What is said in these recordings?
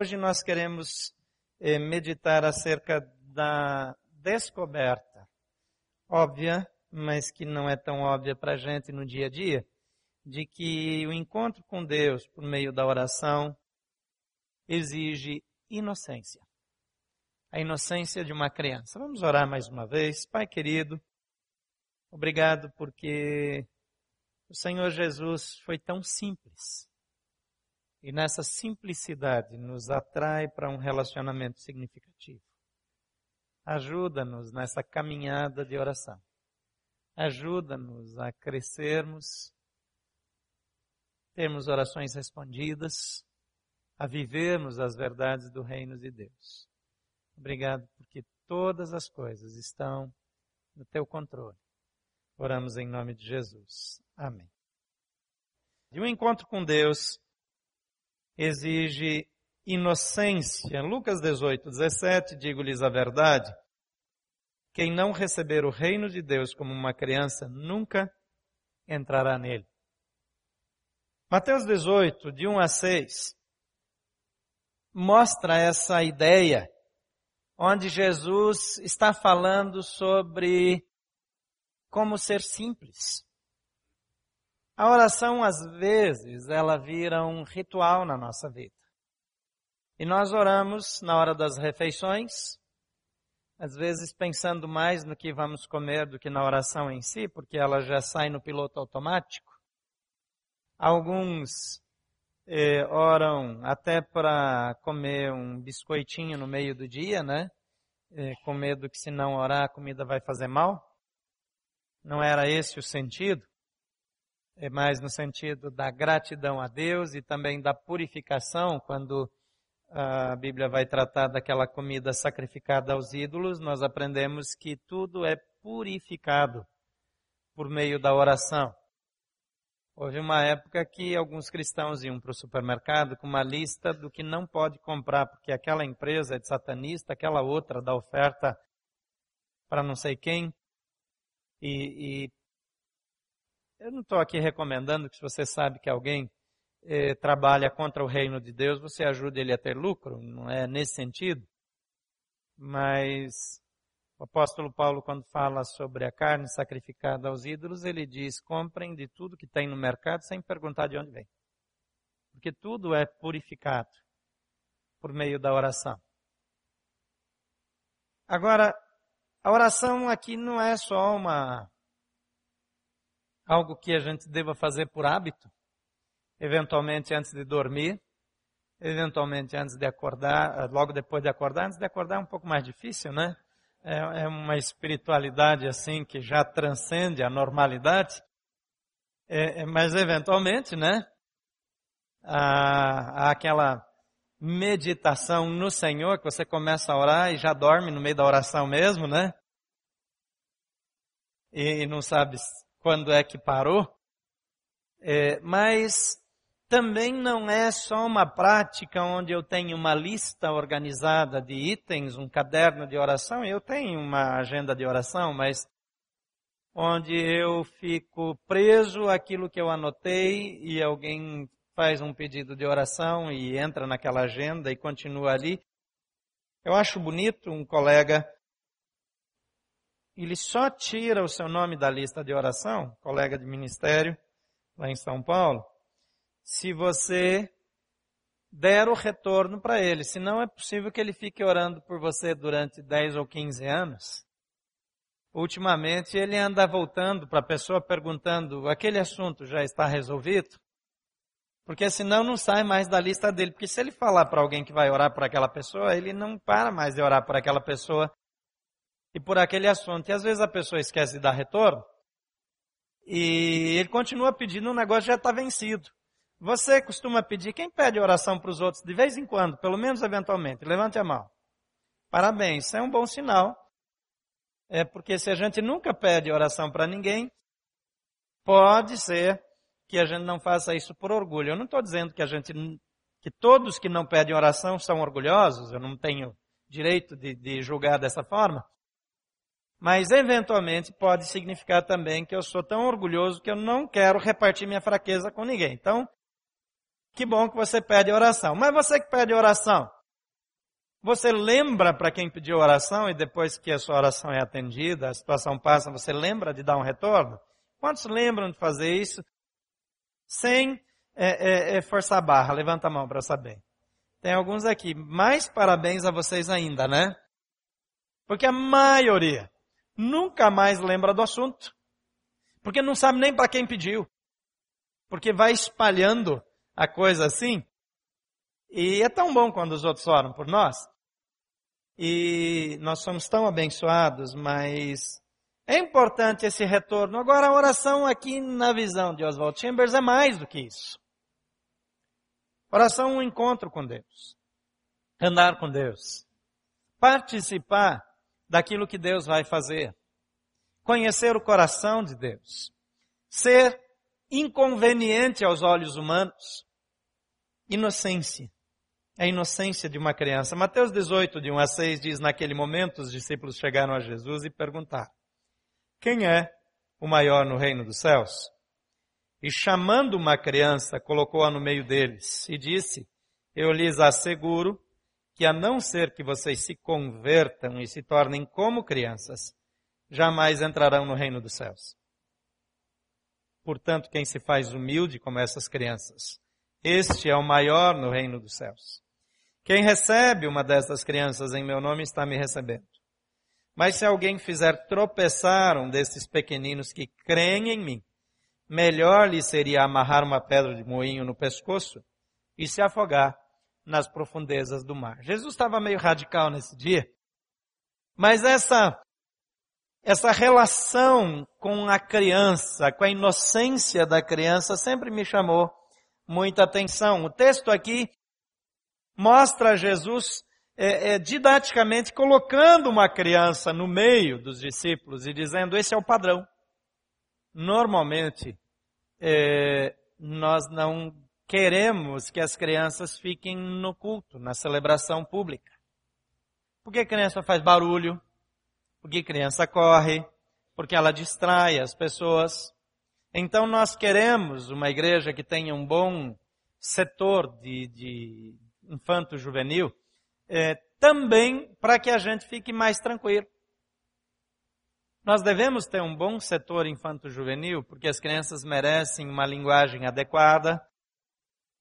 Hoje nós queremos eh, meditar acerca da descoberta, óbvia, mas que não é tão óbvia para a gente no dia a dia, de que o encontro com Deus por meio da oração exige inocência. A inocência de uma criança. Vamos orar mais uma vez. Pai querido, obrigado porque o Senhor Jesus foi tão simples e nessa simplicidade nos atrai para um relacionamento significativo. Ajuda-nos nessa caminhada de oração. Ajuda-nos a crescermos, termos orações respondidas, a vivermos as verdades do reino de Deus. Obrigado porque todas as coisas estão no teu controle. Oramos em nome de Jesus. Amém. De um encontro com Deus exige inocência. Lucas 18, 17, digo-lhes a verdade. Quem não receber o reino de Deus como uma criança nunca entrará nele. Mateus 18, de 1 a 6, mostra essa ideia, onde Jesus está falando sobre como ser simples. A oração, às vezes, ela vira um ritual na nossa vida. E nós oramos na hora das refeições, às vezes pensando mais no que vamos comer do que na oração em si, porque ela já sai no piloto automático. Alguns eh, oram até para comer um biscoitinho no meio do dia, né? Eh, com medo que se não orar a comida vai fazer mal. Não era esse o sentido é mais no sentido da gratidão a Deus e também da purificação, quando a Bíblia vai tratar daquela comida sacrificada aos ídolos, nós aprendemos que tudo é purificado por meio da oração. Houve uma época que alguns cristãos iam para o supermercado com uma lista do que não pode comprar, porque aquela empresa é de satanista, aquela outra dá oferta para não sei quem. E, e eu não estou aqui recomendando que se você sabe que alguém eh, trabalha contra o reino de Deus, você ajude ele a ter lucro, não é nesse sentido. Mas o apóstolo Paulo, quando fala sobre a carne sacrificada aos ídolos, ele diz: comprem de tudo que tem no mercado sem perguntar de onde vem. Porque tudo é purificado por meio da oração. Agora, a oração aqui não é só uma algo que a gente deva fazer por hábito, eventualmente antes de dormir, eventualmente antes de acordar, logo depois de acordar. Antes de acordar é um pouco mais difícil, né? É, é uma espiritualidade assim que já transcende a normalidade. É, é mas eventualmente, né? Há, há aquela meditação no Senhor que você começa a orar e já dorme no meio da oração mesmo, né? E, e não sabe quando é que parou, é, mas também não é só uma prática onde eu tenho uma lista organizada de itens, um caderno de oração, eu tenho uma agenda de oração, mas onde eu fico preso àquilo que eu anotei e alguém faz um pedido de oração e entra naquela agenda e continua ali. Eu acho bonito um colega ele só tira o seu nome da lista de oração, colega de ministério lá em São Paulo, se você der o retorno para ele. Senão é possível que ele fique orando por você durante 10 ou 15 anos. Ultimamente ele anda voltando para a pessoa perguntando: aquele assunto já está resolvido? Porque senão não sai mais da lista dele. Porque se ele falar para alguém que vai orar por aquela pessoa, ele não para mais de orar por aquela pessoa e por aquele assunto. E às vezes a pessoa esquece de dar retorno e ele continua pedindo, um negócio já está vencido. Você costuma pedir, quem pede oração para os outros de vez em quando, pelo menos eventualmente? Levante a mão. Parabéns, isso é um bom sinal. É porque se a gente nunca pede oração para ninguém, pode ser que a gente não faça isso por orgulho. Eu não estou dizendo que a gente, que todos que não pedem oração são orgulhosos, eu não tenho direito de, de julgar dessa forma. Mas eventualmente pode significar também que eu sou tão orgulhoso que eu não quero repartir minha fraqueza com ninguém. Então, Que bom que você pede oração. Mas você que pede oração, você lembra para quem pediu oração e depois que a sua oração é atendida, a situação passa, você lembra de dar um retorno? Quantos lembram de fazer isso sem é, é, é forçar a barra? Levanta a mão para saber. Tem alguns aqui. Mais parabéns a vocês ainda, né? Porque a maioria nunca mais lembra do assunto. Porque não sabe nem para quem pediu. Porque vai espalhando a coisa assim. E é tão bom quando os outros oram por nós. E nós somos tão abençoados, mas é importante esse retorno. Agora, a oração aqui na visão de Oswald Chambers é mais do que isso. Oração é um encontro com Deus. Andar com Deus. Participar daquilo que Deus vai fazer. Conhecer o coração de Deus. Ser inconveniente aos olhos humanos. Inocência. É a inocência de uma criança. Mateus 18, de 1 a 6, diz: Naquele momento os discípulos chegaram a Jesus e perguntaram: Quem é o maior no reino dos céus? E chamando uma criança, colocou-a no meio deles e disse: Eu lhes asseguro que a não ser que vocês se convertam e se tornem como crianças, jamais entrarão no reino dos céus. Portanto, quem se faz humilde como essas crianças, este é o maior no reino dos céus. Quem recebe uma dessas crianças em meu nome está me recebendo. Mas se alguém fizer tropeçar um desses pequeninos que creem em mim, melhor lhe seria amarrar uma pedra de moinho no pescoço e se afogar nas profundezas do mar. Jesus estava meio radical nesse dia, mas essa essa relação com a criança, com a inocência da criança, sempre me chamou muita atenção. O texto aqui mostra Jesus é, é, didaticamente colocando uma criança no meio dos discípulos e dizendo: esse é o padrão. Normalmente, é, nós não queremos que as crianças fiquem no culto, na celebração pública. Porque a criança faz barulho, porque a criança corre, porque ela distrai as pessoas. Então nós queremos uma igreja que tenha um bom setor de, de infanto-juvenil, é, também para que a gente fique mais tranquilo. Nós devemos ter um bom setor infanto-juvenil, porque as crianças merecem uma linguagem adequada,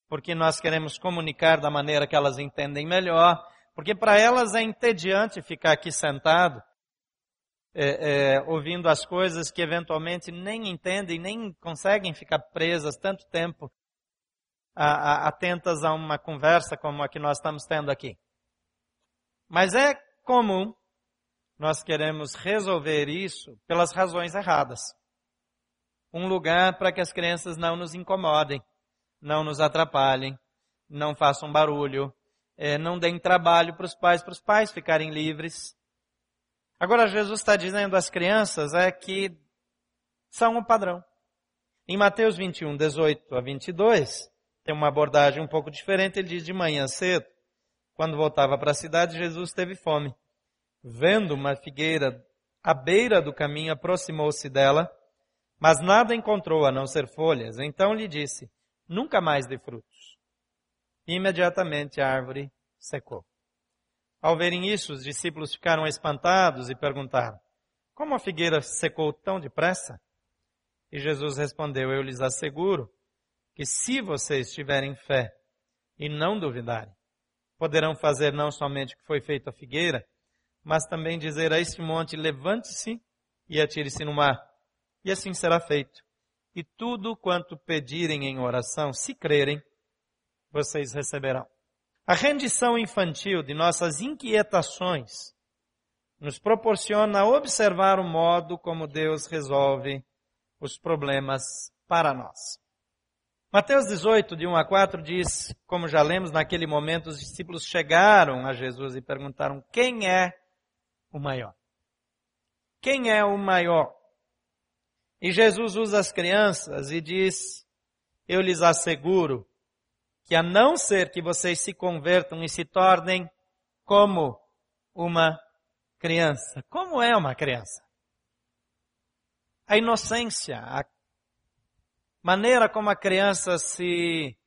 porque nós queremos comunicar da maneira que elas entendem melhor, porque para elas é entediante ficar aqui sentado é, é, ouvindo as coisas que eventualmente nem entendem, nem conseguem ficar presas tanto tempo a, a, atentas a uma conversa como a que nós estamos tendo aqui. Mas é comum nós queremos resolver isso pelas razões erradas. Um lugar para que as crianças não nos incomodem, não nos atrapalhem, não façam barulho, é, não deem trabalho para os pais, para os pais ficarem livres. Agora Jesus está dizendo às crianças é que são o padrão. Em Mateus 21, 18 a 22, tem uma abordagem um pouco diferente. Ele diz de manhã cedo, quando voltava para a cidade, Jesus teve fome. Vendo uma figueira à beira do caminho, aproximou-se dela, mas nada encontrou a não ser folhas. Então lhe disse, nunca mais dê frutos. Imediatamente a árvore secou. Ao verem isso, os discípulos ficaram espantados e perguntaram: Como a figueira secou tão depressa? E Jesus respondeu: Eu lhes asseguro que se vocês tiverem fé e não duvidarem, poderão fazer não somente o que foi feito à figueira, mas também dizer a este monte: Levante-se e atire-se no mar. E assim será feito. E tudo quanto pedirem em oração, se crerem, vocês receberão. A rendição infantil de nossas inquietações nos proporciona observar o modo como Deus resolve os problemas para nós. Mateus 18, de 1 a 4 diz, como já lemos, naquele momento os discípulos chegaram a Jesus e perguntaram: quem é o maior? Quem é o maior? E Jesus usa as crianças e diz: Eu lhes asseguro que a não ser que vocês se convertam e se tornem como uma criança. Como é uma criança? A inocência, a maneira como a criança se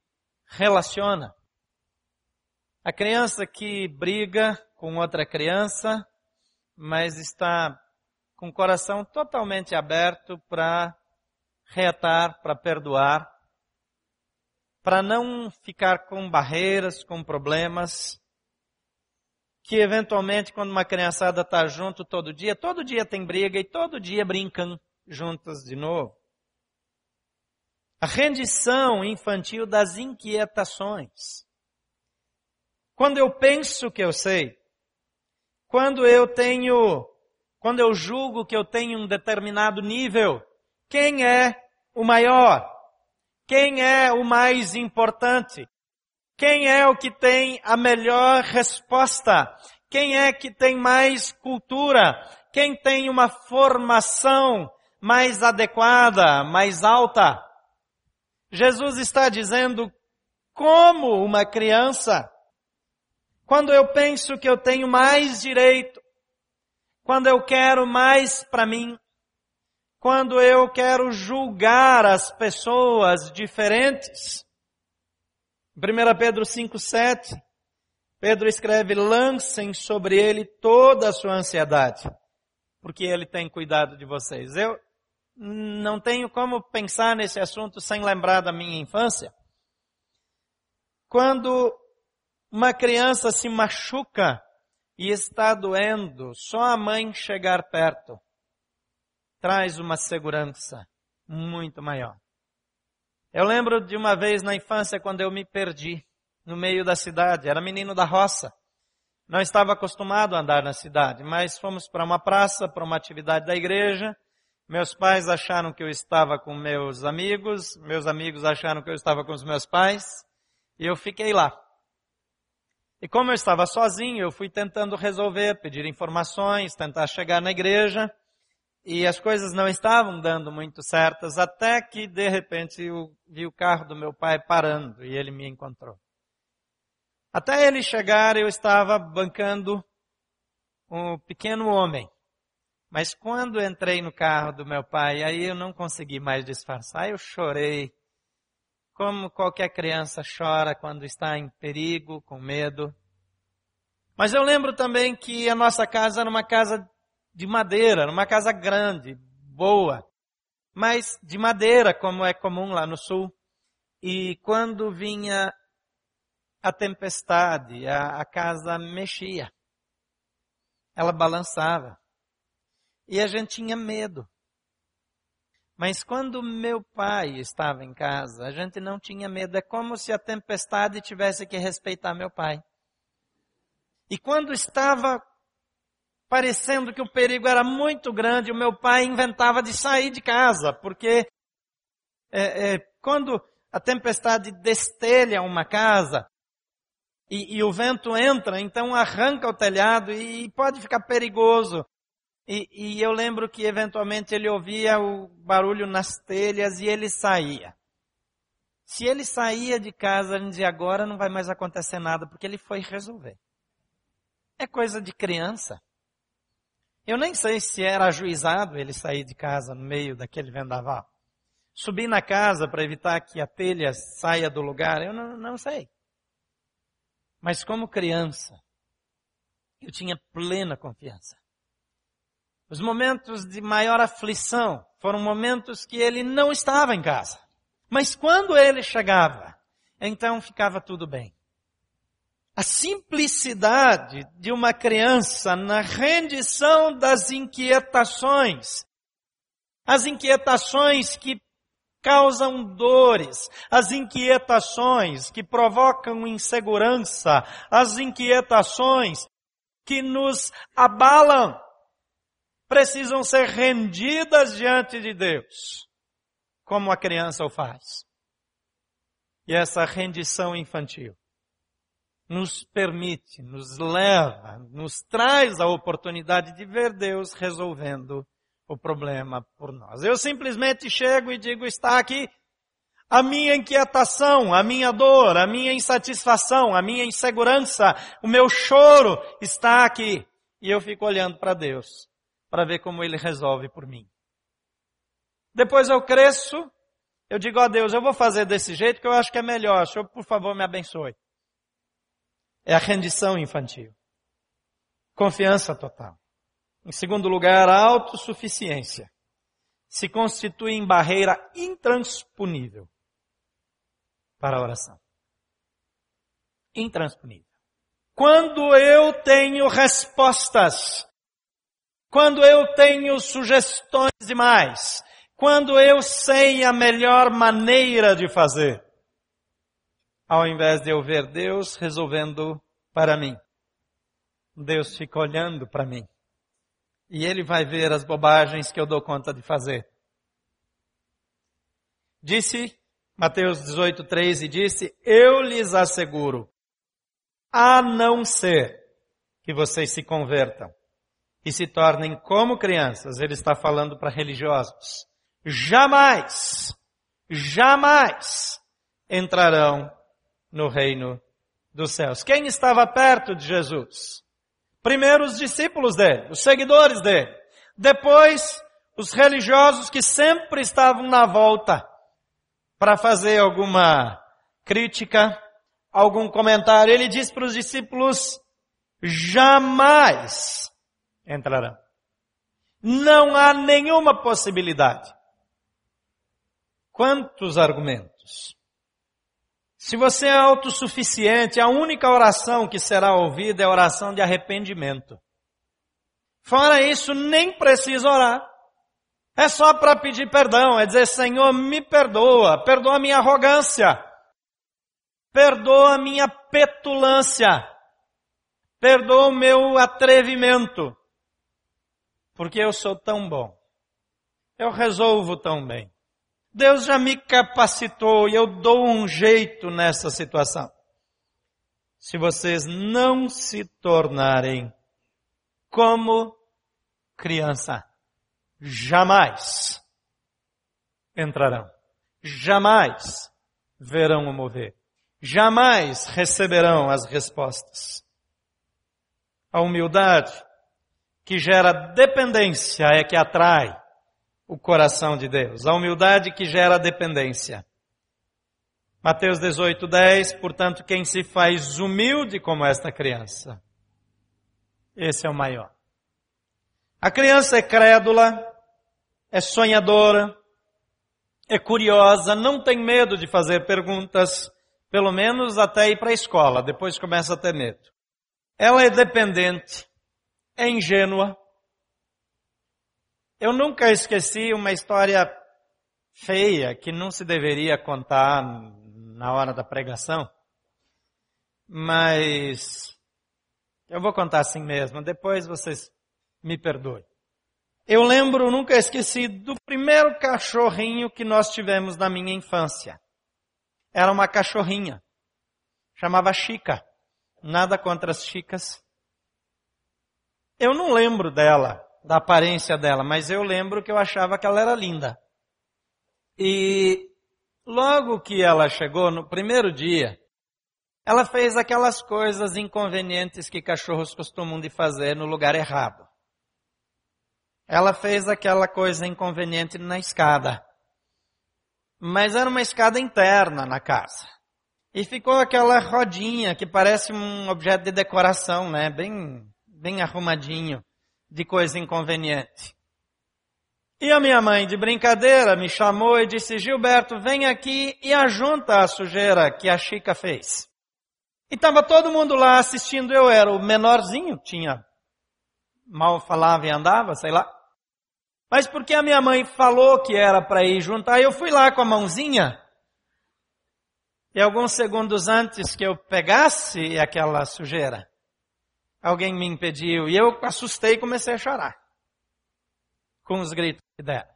relaciona. A criança que briga com outra criança, mas está com o coração totalmente aberto para reatar, para perdoar, para não ficar com barreiras, com problemas, que eventualmente quando uma criançada está junto todo dia, todo dia tem briga e todo dia brincam juntas de novo. A rendição infantil das inquietações. Quando eu penso que eu sei, quando eu tenho, quando eu julgo que eu tenho um determinado nível, quem é o maior? Quem é o mais importante? Quem é o que tem a melhor resposta? Quem é que tem mais cultura? Quem tem uma formação mais adequada, mais alta? Jesus está dizendo como uma criança, quando eu penso que eu tenho mais direito, quando eu quero mais para mim, quando eu quero julgar as pessoas diferentes. 1 Pedro 5,7, Pedro escreve, lancem sobre ele toda a sua ansiedade, porque ele tem cuidado de vocês. Eu, não tenho como pensar nesse assunto sem lembrar da minha infância. Quando uma criança se machuca e está doendo, só a mãe chegar perto traz uma segurança muito maior. Eu lembro de uma vez na infância quando eu me perdi no meio da cidade, era menino da roça. Não estava acostumado a andar na cidade, mas fomos para uma praça, para uma atividade da igreja, meus pais acharam que eu estava com meus amigos, meus amigos acharam que eu estava com os meus pais, e eu fiquei lá. E como eu estava sozinho, eu fui tentando resolver, pedir informações, tentar chegar na igreja, e as coisas não estavam dando muito certas, até que de repente eu vi o carro do meu pai parando e ele me encontrou. Até ele chegar, eu estava bancando um pequeno homem mas quando entrei no carro do meu pai, aí eu não consegui mais disfarçar, eu chorei. Como qualquer criança chora quando está em perigo, com medo. Mas eu lembro também que a nossa casa era uma casa de madeira, uma casa grande, boa, mas de madeira, como é comum lá no sul. E quando vinha a tempestade, a, a casa mexia. Ela balançava e a gente tinha medo. Mas quando meu pai estava em casa, a gente não tinha medo. É como se a tempestade tivesse que respeitar meu pai. E quando estava parecendo que o perigo era muito grande, o meu pai inventava de sair de casa, porque é, é, quando a tempestade destelha uma casa e, e o vento entra, então arranca o telhado e pode ficar perigoso. E, e eu lembro que eventualmente ele ouvia o barulho nas telhas e ele saía. Se ele saía de casa, ele dizia, agora não vai mais acontecer nada, porque ele foi resolver. É coisa de criança. Eu nem sei se era ajuizado ele sair de casa no meio daquele vendaval. Subir na casa para evitar que a telha saia do lugar, eu não, não sei. Mas como criança, eu tinha plena confiança. Os momentos de maior aflição foram momentos que ele não estava em casa. Mas quando ele chegava, então ficava tudo bem. A simplicidade de uma criança na rendição das inquietações, as inquietações que causam dores, as inquietações que provocam insegurança, as inquietações que nos abalam precisam ser rendidas diante de Deus, como a criança o faz. E essa rendição infantil nos permite, nos leva, nos traz a oportunidade de ver Deus resolvendo o problema por nós. Eu simplesmente chego e digo, está aqui a minha inquietação, a minha dor, a minha insatisfação, a minha insegurança, o meu choro está aqui. E eu fico olhando para Deus para ver como ele resolve por mim. Depois eu cresço, Eu digo a Deus, eu vou fazer desse jeito que eu acho que é melhor. Senhor, por favor, me abençoe. É a rendição infantil. Confiança total. Em segundo lugar, a autossuficiência se constitui em barreira intransponível para a oração. Intransponível. Quando eu tenho respostas, quando eu tenho sugestões demais, quando eu sei a melhor maneira de fazer, ao invés de eu ver Deus resolvendo para mim. Deus fica olhando para mim. E Ele vai ver as bobagens que eu dou conta de fazer. Disse, Mateus 18, 13, disse, eu lhes asseguro, a não ser que vocês se convertam e se tornem como crianças, ele está falando para religiosos, jamais, jamais entrarão no reino dos céus. Quem estava perto de Jesus? Primeiro os discípulos dele, os seguidores dele. Depois, os religiosos que sempre estavam na volta para fazer alguma crítica, algum comentário. Ele diz para os discípulos, jamais entrarão. Não há nenhuma possibilidade. Quantos argumentos? Se você é autossuficiente, a única oração que será ouvida é a oração de arrependimento. Fora isso, nem precisa orar. É só para pedir perdão, é dizer, Senhor, me perdoa, perdoa a minha arrogância, perdoa a minha petulância, perdoa o meu atrevimento, porque eu sou tão bom, eu resolvo tão bem. Deus já me capacitou e eu dou um jeito nessa situação. Se vocês não se tornarem como criança, jamais entrarão. Jamais verão o mover. Jamais receberão as respostas. A humildade que gera dependência é que atrai o coração de Deus. A humildade que gera dependência. Mateus 18, 10, portanto, quem se faz humilde como esta criança, esse é o maior. A criança é crédula, é sonhadora, é curiosa, não tem medo de fazer perguntas, pelo menos até ir para a escola, depois começa a ter medo. Ela é dependente, é ingênua, eu nunca esqueci uma história feia que não se deveria contar na hora da pregação, mas eu vou contar assim mesmo, depois vocês me perdoem. Eu lembro, nunca esqueci, do primeiro cachorrinho que nós tivemos na minha infância. Era uma cachorrinha. Chamava Chica. Nada contra as chicas. Eu não lembro dela da aparência dela, mas eu lembro que eu achava que ela era linda. E logo que ela chegou, no primeiro dia, ela fez aquelas coisas inconvenientes que cachorros costumam de fazer no lugar errado. Ela fez aquela coisa inconveniente na escada. Mas era uma escada interna na casa. E ficou aquela rodinha que parece um objeto de decoração, né? Bem, bem arrumadinho de coisa inconveniente. E a minha mãe, de brincadeira, me chamou e disse, Gilberto, vem aqui e ajunta a sujeira que a Chica fez. E estava todo mundo lá assistindo, eu era o menorzinho, tinha, mal falava e andava, sei lá. Mas porque a minha mãe falou que era para ir juntar, eu fui lá com a mãozinha. E alguns segundos antes que eu pegasse aquela sujeira, alguém me impediu. E eu assustei e comecei a chorar. Com os gritos que deram.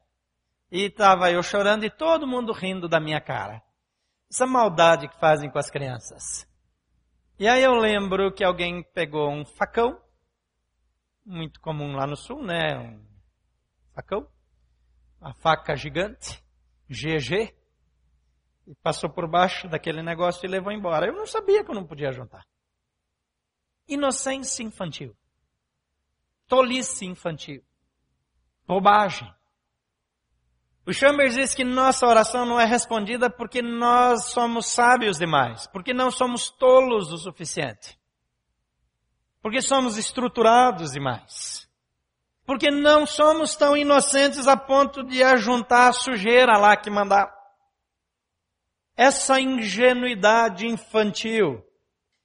E estava eu chorando e todo mundo rindo da minha cara. Essa maldade que fazem com as crianças. E aí eu lembro que alguém pegou um facão, muito comum lá no sul, né? Um facão, uma faca gigante, GG, e passou por baixo daquele negócio e levou embora. Eu não sabia que eu não podia juntar. Inocência infantil. Tolice infantil. Bobagem. O Chambers diz que nossa oração não é respondida porque nós somos sábios demais, porque não somos tolos o suficiente, porque somos estruturados demais, porque não somos tão inocentes a ponto de ajuntar a sujeira lá que mandar. Essa ingenuidade infantil,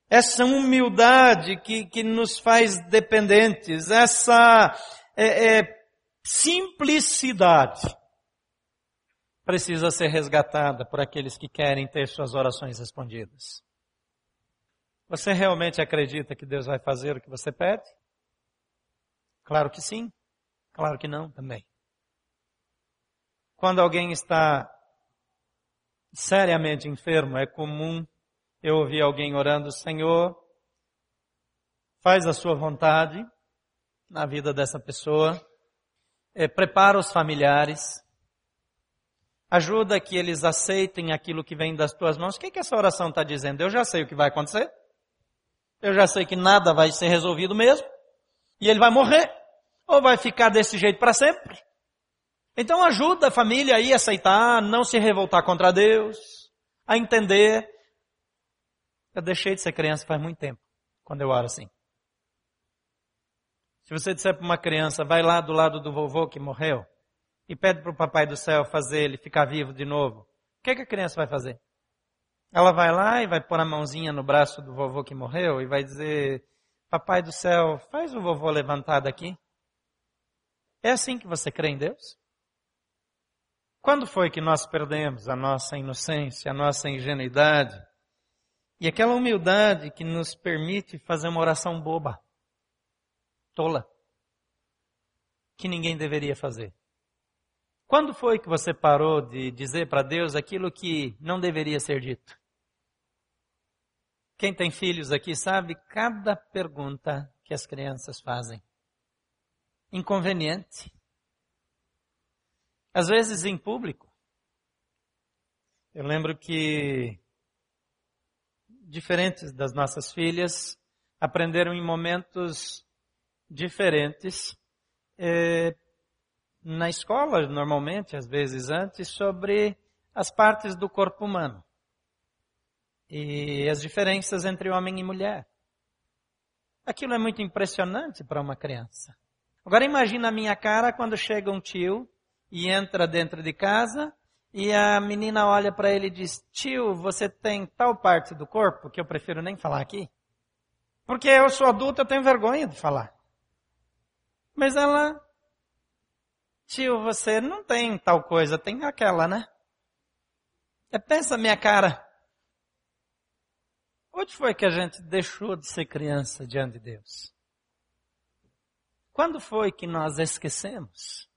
essa humildade que, que nos faz dependentes, essa é, é, simplicidade, precisa ser resgatada por aqueles que querem ter suas orações respondidas. Você realmente acredita que Deus vai fazer o que você pede? Claro que sim. Claro que não também. Quando alguém está seriamente enfermo, é comum eu ouvir alguém orando, Senhor, faz a sua vontade na vida dessa pessoa, é, prepara os familiares, Ajuda que eles aceitem aquilo que vem das tuas mãos. O que, que essa oração está dizendo? Eu já sei o que vai acontecer. Eu já sei que nada vai ser resolvido mesmo. E ele vai morrer. Ou vai ficar desse jeito para sempre. Então ajuda a família aí a aceitar, não se revoltar contra Deus, a entender. Eu deixei de ser criança faz muito tempo, quando eu oro assim. Se você disser para uma criança, vai lá do lado do vovô que morreu, e pede para o papai do céu fazer ele ficar vivo de novo, o que, que a criança vai fazer? Ela vai lá e vai pôr a mãozinha no braço do vovô que morreu e vai dizer, papai do céu, faz o vovô levantar daqui. É assim que você crê em Deus? Quando foi que nós perdemos a nossa inocência, a nossa ingenuidade e aquela humildade que nos permite fazer uma oração boba, tola, que ninguém deveria fazer? Quando foi que você parou de dizer para Deus aquilo que não deveria ser dito? Quem tem filhos aqui sabe cada pergunta que as crianças fazem. Inconveniente. Às vezes em público. Eu lembro que diferentes das nossas filhas aprenderam em momentos diferentes eh, na escola, normalmente, às vezes antes, sobre as partes do corpo humano e as diferenças entre homem e mulher. Aquilo é muito impressionante para uma criança. Agora imagina a minha cara quando chega um tio e entra dentro de casa e a menina olha para ele e diz: Tio, você tem tal parte do corpo que eu prefiro nem falar aqui? Porque eu sou adulta, eu tenho vergonha de falar. Mas ela Tio, você não tem tal coisa, tem aquela, né? É, pensa minha cara. Onde foi que a gente deixou de ser criança diante de Deus? Quando foi que nós esquecemos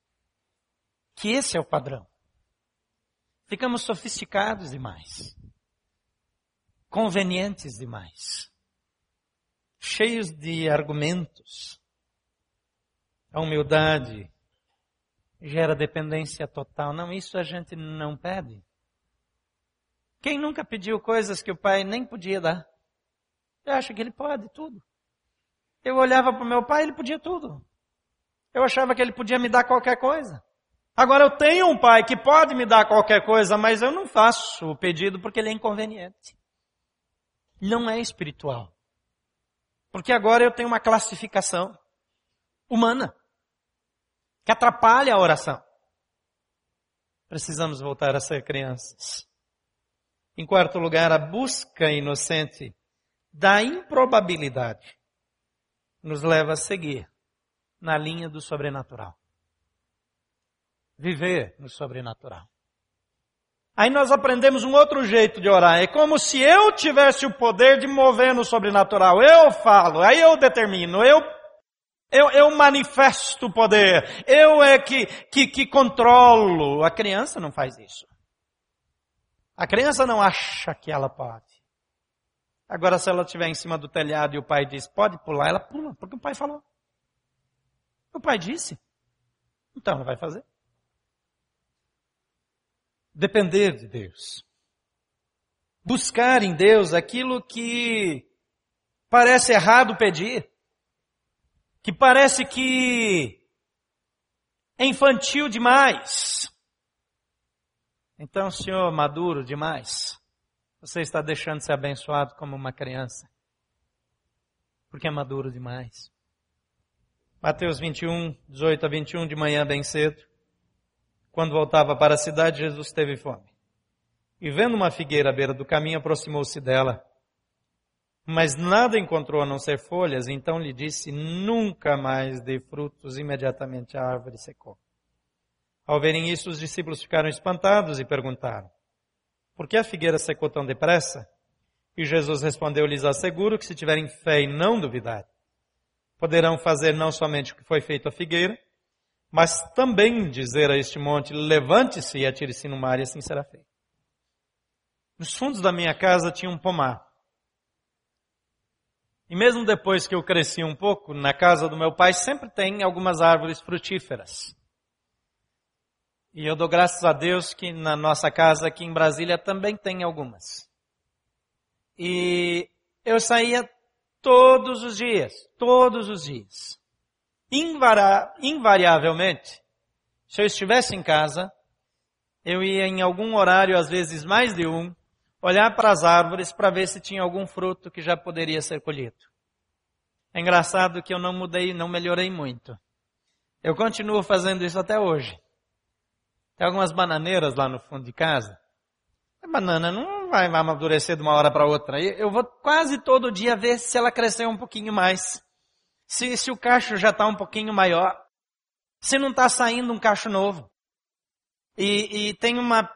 que esse é o padrão? Ficamos sofisticados demais, convenientes demais, cheios de argumentos. A humildade gera dependência total. Não, isso a gente não pede. Quem nunca pediu coisas que o pai nem podia dar? Eu acho que ele pode tudo. Eu olhava para o meu pai, ele podia tudo. Eu achava que ele podia me dar qualquer coisa. Agora eu tenho um pai que pode me dar qualquer coisa, mas eu não faço o pedido porque ele é inconveniente. Não é espiritual. Porque agora eu tenho uma classificação humana que atrapalha a oração. Precisamos voltar a ser crianças. Em quarto lugar, a busca inocente da improbabilidade nos leva a seguir na linha do sobrenatural. Viver no sobrenatural. Aí nós aprendemos um outro jeito de orar. É como se eu tivesse o poder de mover no sobrenatural. Eu falo, aí eu determino, eu eu, eu manifesto o poder. Eu é que, que, que controlo. A criança não faz isso. A criança não acha que ela pode. Agora, se ela estiver em cima do telhado e o pai diz, pode pular, ela pula, porque o pai falou. O pai disse. Então ela vai fazer. Depender de Deus. Buscar em Deus aquilo que parece errado pedir que parece que é infantil demais. Então, senhor, maduro demais, você está deixando de ser abençoado como uma criança. Porque é maduro demais. Mateus 21, 18 a 21, de manhã bem cedo. Quando voltava para a cidade, Jesus teve fome. E vendo uma figueira à beira do caminho, aproximou-se dela. Mas nada encontrou a não ser folhas, então lhe disse, nunca mais dê frutos. Imediatamente a árvore secou. Ao verem isso, os discípulos ficaram espantados e perguntaram, por que a figueira secou tão depressa? E Jesus respondeu, lhes asseguro que se tiverem fé e não duvidar, poderão fazer não somente o que foi feito à figueira, mas também dizer a este monte, levante-se e atire-se no mar, e assim será feito. Nos fundos da minha casa tinha um pomar. E mesmo depois que eu cresci um pouco, na casa do meu pai sempre tem algumas árvores frutíferas. E eu dou graças a Deus que na nossa casa aqui em Brasília também tem algumas. E eu saía todos os dias, todos os dias. Invari invariavelmente, se eu estivesse em casa, eu ia em algum horário, às vezes mais de um, olhar para as árvores para ver se tinha algum fruto que já poderia ser colhido. É engraçado que eu não mudei, não melhorei muito. Eu continuo fazendo isso até hoje. Tem algumas bananeiras lá no fundo de casa. A banana não vai amadurecer de uma hora para outra. Eu vou quase todo dia ver se ela cresceu um pouquinho mais. Se, se o cacho já está um pouquinho maior. Se não está saindo um cacho novo. E, e tem uma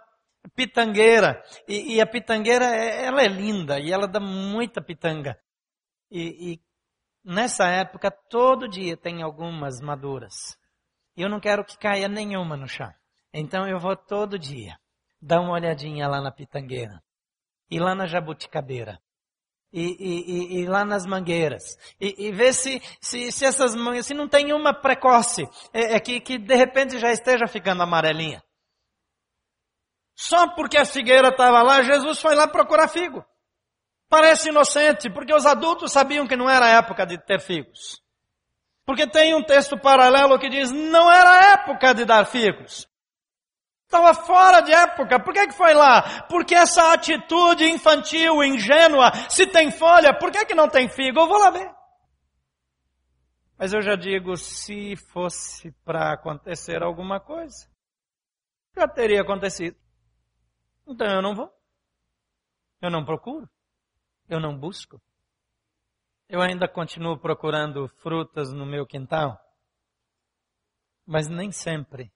pitangueira. E, e, a pitangueira, é, ela é linda e ela dá muita pitanga. E, e nessa época, todo dia tem algumas maduras. E eu não quero que caia nenhuma no chão. Então eu vou todo dia dar uma olhadinha lá na pitangueira. E lá na jabuticabeira. E, e, e, lá nas mangueiras. E, e ver se, se, se essas mangueiras, se não tem uma precoce, é, é que, que de repente já esteja ficando amarelinha. Só porque a figueira estava lá, Jesus foi lá procurar figo. Parece inocente, porque os adultos sabiam que não era época de ter figos. Porque tem um texto paralelo que diz, não era época de dar figos. Estava fora de época. Por que, que foi lá? Porque essa atitude infantil, ingênua, se tem folha, por que, que não tem figo? Eu vou lá ver. Mas eu já digo, se fosse para acontecer alguma coisa, já teria acontecido. Então eu não vou. Eu não procuro. Eu não busco. Eu ainda continuo procurando frutas no meu quintal. Mas nem sempre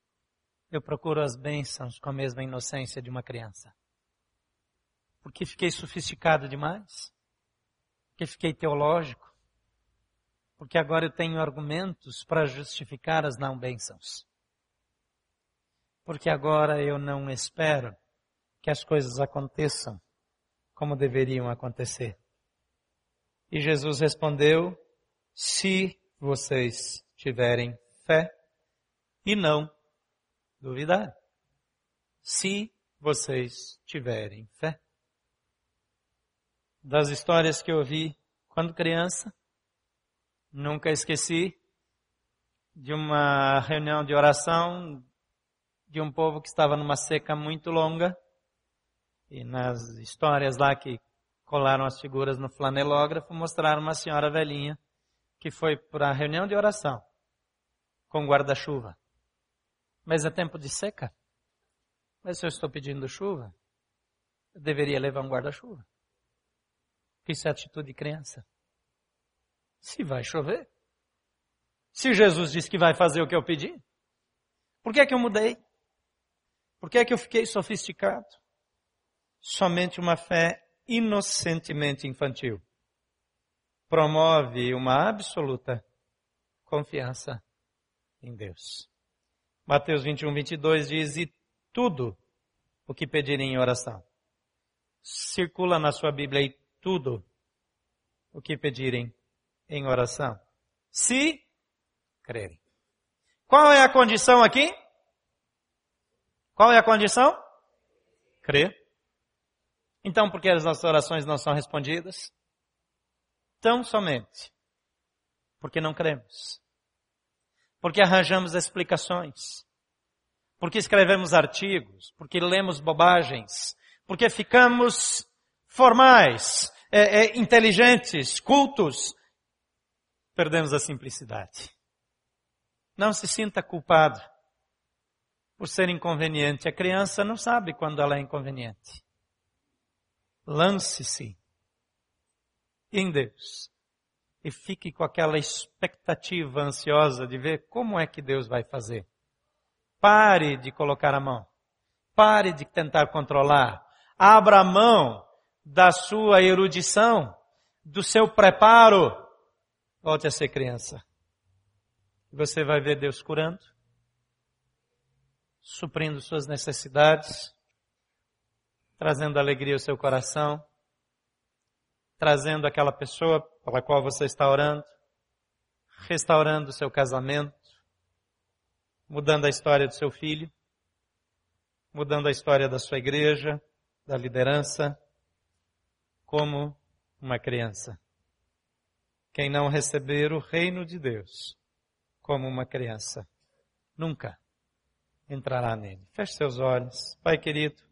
eu procuro as bênçãos com a mesma inocência de uma criança. Porque fiquei sofisticado demais? Porque fiquei teológico? Porque agora eu tenho argumentos para justificar as não bênçãos? Porque agora eu não espero que as coisas aconteçam como deveriam acontecer. E Jesus respondeu: se vocês tiverem fé e não duvidar. Se vocês tiverem fé. Das histórias que eu ouvi quando criança, nunca esqueci de uma reunião de oração de um povo que estava numa seca muito longa. E nas histórias lá que colaram as figuras no flanelógrafo, mostraram uma senhora velhinha que foi para a reunião de oração com guarda-chuva. Mas é tempo de seca. Mas se eu estou pedindo chuva, eu deveria levar um guarda-chuva. Isso é atitude de criança. Se vai chover. Se Jesus disse que vai fazer o que eu pedi, por que é que eu mudei? Por que é que eu fiquei sofisticado? Somente uma fé inocentemente infantil promove uma absoluta confiança em Deus. Mateus 21, 22 diz, e tudo o que pedirem em oração. Circula na sua Bíblia aí tudo o que pedirem em oração. Se crerem. Qual é a condição aqui? Qual é a condição? Crer. Então, por que as nossas orações não são respondidas? Tão somente porque não cremos porque arranjamos explicações, porque escrevemos artigos, porque lemos bobagens, porque ficamos formais, é, é, inteligentes, cultos, perdemos a simplicidade. Não se sinta culpado por ser inconveniente. A criança não sabe quando ela é inconveniente. Lance-se em Deus e fique com aquela expectativa ansiosa de ver como é que Deus vai fazer. Pare de colocar a mão. Pare de tentar controlar. Abra a mão da sua erudição, do seu preparo. Volte a ser criança. Você vai ver Deus curando, suprindo suas necessidades, trazendo alegria ao seu coração, trazendo aquela pessoa pela qual você está orando, restaurando o seu casamento, mudando a história do seu filho, mudando a história da sua igreja, da liderança, como uma criança. Quem não receber o reino de Deus como uma criança, nunca entrará nele. Feche seus olhos. Pai querido,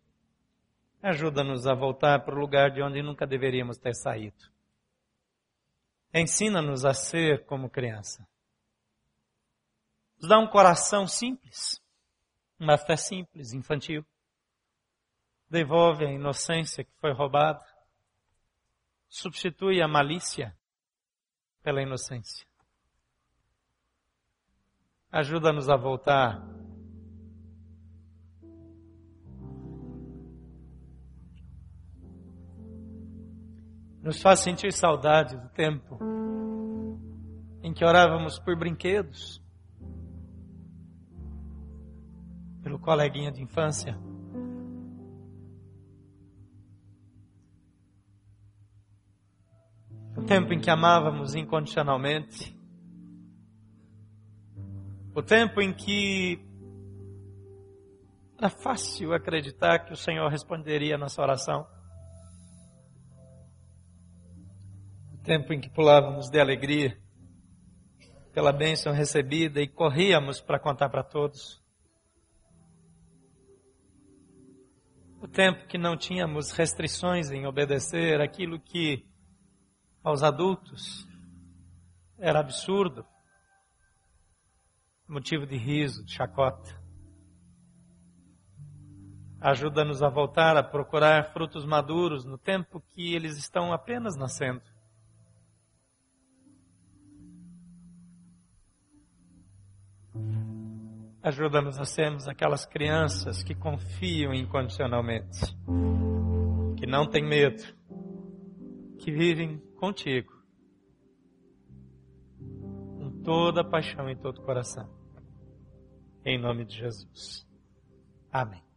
Ajuda-nos a voltar para o lugar de onde nunca deveríamos ter saído. Ensina-nos a ser como criança. Nos dá um coração simples, uma fé simples, infantil. Devolve a inocência que foi roubada. Substitui a malícia pela inocência. Ajuda-nos a voltar nos faz sentir saudade do tempo em que orávamos por brinquedos, pelo coleguinha de infância. O tempo em que amávamos incondicionalmente. O tempo em que era fácil acreditar que o Senhor responderia a nossa oração. Tempo em que pulávamos de alegria pela bênção recebida e corríamos para contar para todos. O tempo que não tínhamos restrições em obedecer aquilo que aos adultos era absurdo, motivo de riso, de chacota. Ajuda-nos a voltar a procurar frutos maduros no tempo que eles estão apenas nascendo. Ajuda-nos a sermos aquelas crianças que confiam incondicionalmente, que não têm medo, que vivem contigo, com toda a paixão e todo o coração. Em nome de Jesus. Amém.